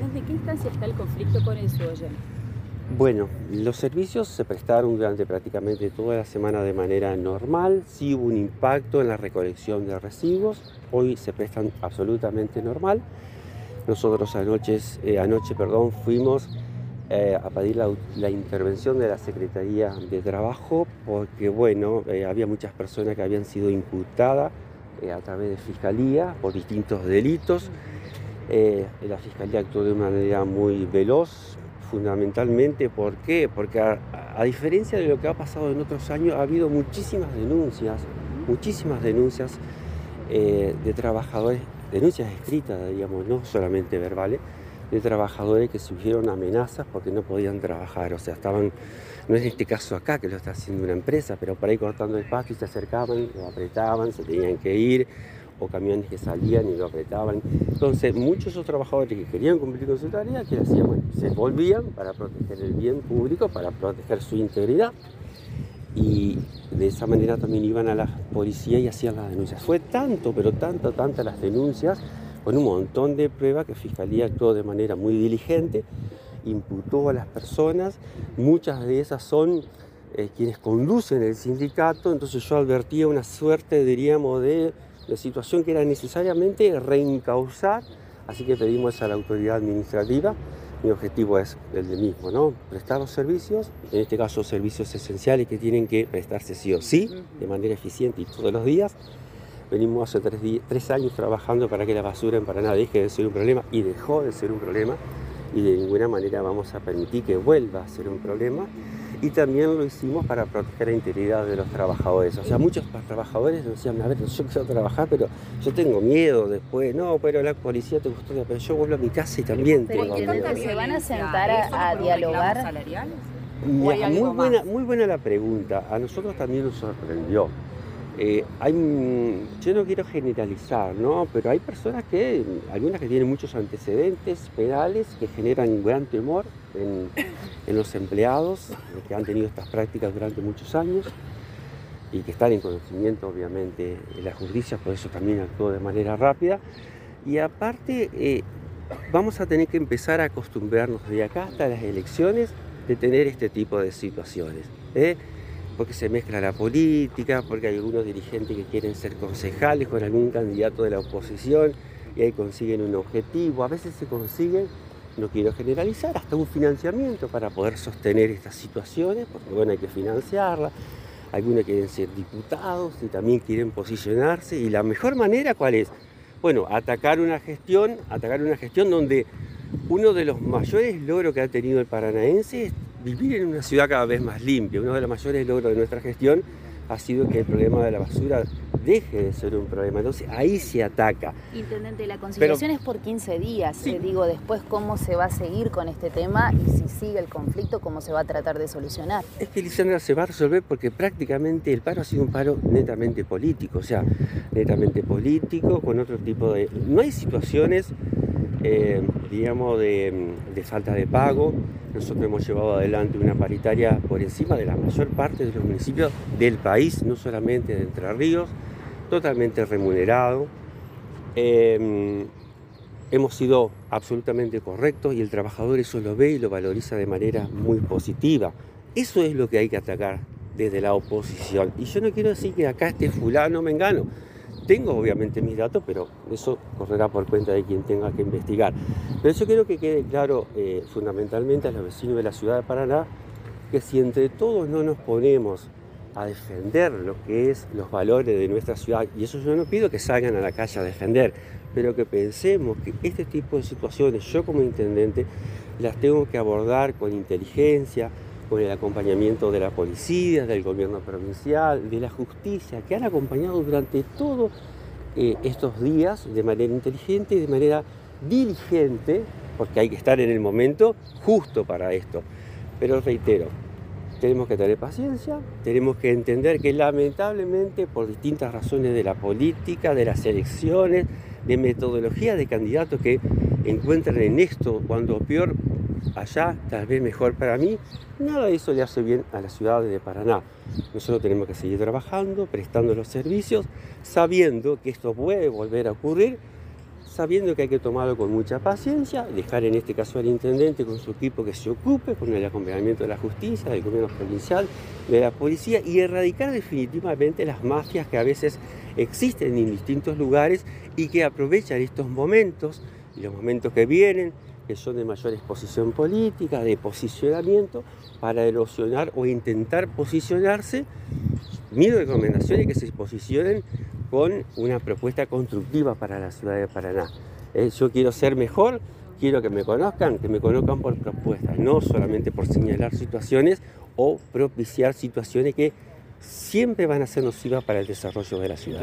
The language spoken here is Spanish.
¿en qué instancia está el conflicto con el Soya? Bueno, los servicios se prestaron durante prácticamente toda la semana de manera normal. Sí hubo un impacto en la recolección de residuos. Hoy se prestan absolutamente normal. Nosotros anoche, eh, anoche perdón, fuimos eh, a pedir la, intervención de la Secretaría de Trabajo porque, bueno, eh, había muchas personas que habían sido imputadas a través de Fiscalía por distintos delitos. La Fiscalía actuó de una manera muy veloz, fundamentalmente. ¿Por qué? Porque a, diferencia de lo que ha pasado en otros años, ha habido muchísimas denuncias, muchísimas denuncias de trabajadores denuncias escritas, digamos, no solamente verbales, de trabajadores que sufrieron amenazas porque no podían trabajar. O sea, estaban, no es este caso acá que lo está haciendo una empresa, pero por ahí cortando el pasto y se acercaban, lo apretaban, se tenían que ir, o camiones que salían y lo apretaban. Entonces, muchos esos trabajadores que querían cumplir con su tarea, que hacían? Bueno, se volvían para proteger el bien público, para proteger su integridad y de esa manera también iban a la policía y hacían las denuncias. Fue tanto, pero tanto, tantas las denuncias, con un montón de pruebas que Fiscalía actuó de manera muy diligente, imputó a las personas, muchas de esas son eh, quienes conducen el sindicato, entonces yo advertía una suerte, diríamos, de, de situación que era necesariamente reencauzar, así que pedimos a la autoridad administrativa mi objetivo es el del mismo, ¿no? Prestar los servicios, en este caso servicios esenciales que tienen que prestarse sí o sí, de manera eficiente y todos los días. Venimos hace tres, años trabajando para que la basura en Paraná deje de ser un problema y dejó de ser un problema y de ninguna manera vamos a permitir que vuelva a ser un problema y también lo hicimos para proteger la integridad de los trabajadores. O sea, muchos trabajadores decían, a ver, yo quiero trabajar, pero yo tengo miedo después, no, pero la policía te custodia, pero yo vuelvo a mi casa y también tengo miedo. ¿Se van a sentar a, dialogar? muy, buena, muy buena la pregunta. A nosotros también nos sorprendió. Eh, yo no quiero generalizar, ¿no? pero hay personas que, algunas que tienen muchos antecedentes penales que generan gran temor en, los empleados que han tenido estas prácticas durante muchos años y que están en conocimiento obviamente de la justicia, por eso también actuó de manera rápida. Y aparte, eh, vamos a tener que empezar a acostumbrarnos de acá hasta las elecciones de tener este tipo de situaciones. ¿eh? Porque se mezcla la política, porque hay algunos dirigentes que quieren ser concejales con algún candidato de la oposición y ahí consiguen un objetivo. A veces se consiguen, no quiero generalizar, hasta un financiamiento para poder sostener estas situaciones, porque bueno, hay que financiarlas. Algunos quieren ser diputados y también quieren posicionarse. ¿Y la mejor manera cuál es? Bueno, atacar una gestión, atacar una gestión donde uno de los mayores logros que ha tenido el paranaense es vivir en una ciudad cada vez más limpia. Uno de los mayores logros de nuestra gestión ha sido que el problema de la basura deje de ser un problema. Entonces ahí se ataca. Intendente, la conciliación es por 15 días. Eh, digo, después cómo se va a seguir con este tema y si sigue el conflicto, cómo se va a tratar de solucionar. Es que Lisandra se va a resolver porque prácticamente el paro ha sido un paro netamente político, o sea, netamente político, con otro tipo de... No hay situaciones eh, digamos, de, falta de pago. Nosotros hemos llevado adelante una paritaria por encima de la mayor parte de los municipios del país, no solamente de Entre Ríos, totalmente remunerado. Em, hemos sido absolutamente correctos y el trabajador eso lo ve y lo valoriza de manera muy positiva. Eso es lo que hay que atacar desde la oposición. Y yo no quiero decir que acá esté fulano, me engano tengo obviamente mis datos, pero eso correrá por cuenta de quien tenga que investigar. Pero yo quiero que quede claro eh, fundamentalmente a los vecinos de la ciudad de Paraná que si entre todos no nos ponemos a defender lo que es los valores de nuestra ciudad, y eso yo no pido que salgan a la calle a defender, pero que pensemos que este tipo de situaciones, yo como intendente, las tengo que abordar con inteligencia, con el acompañamiento de la policía, del gobierno provincial, de la justicia, que han acompañado durante todos eh, estos días de manera inteligente y de manera diligente, porque hay que estar en el momento justo para esto. Pero reitero, tenemos que tener paciencia, tenemos que entender que lamentablemente por distintas razones de la política, de las elecciones, de metodología de candidatos que encuentran en esto, cuando peor allá, tal vez mejor para mí, nada de eso le hace bien a la ciudad de Paraná. Nosotros tenemos que seguir trabajando, prestando los servicios, sabiendo que esto puede volver a ocurrir sabiendo que hay que tomarlo con mucha paciencia, dejar en este caso al intendente con su equipo que se ocupe, con el acompañamiento de la justicia, del gobierno provincial, de la policía y erradicar definitivamente las mafias que a veces existen en distintos lugares y que aprovechan estos momentos y los momentos que vienen, que son de mayor exposición política, de posicionamiento, para erosionar o intentar posicionarse. Mi recomendación es que se posicionen con una propuesta constructiva para la ciudad de Paraná. Eh, yo quiero ser mejor, quiero que me conozcan, que me conozcan por propuestas, no solamente por señalar situaciones o propiciar situaciones que siempre van a ser nocivas para el desarrollo de la ciudad.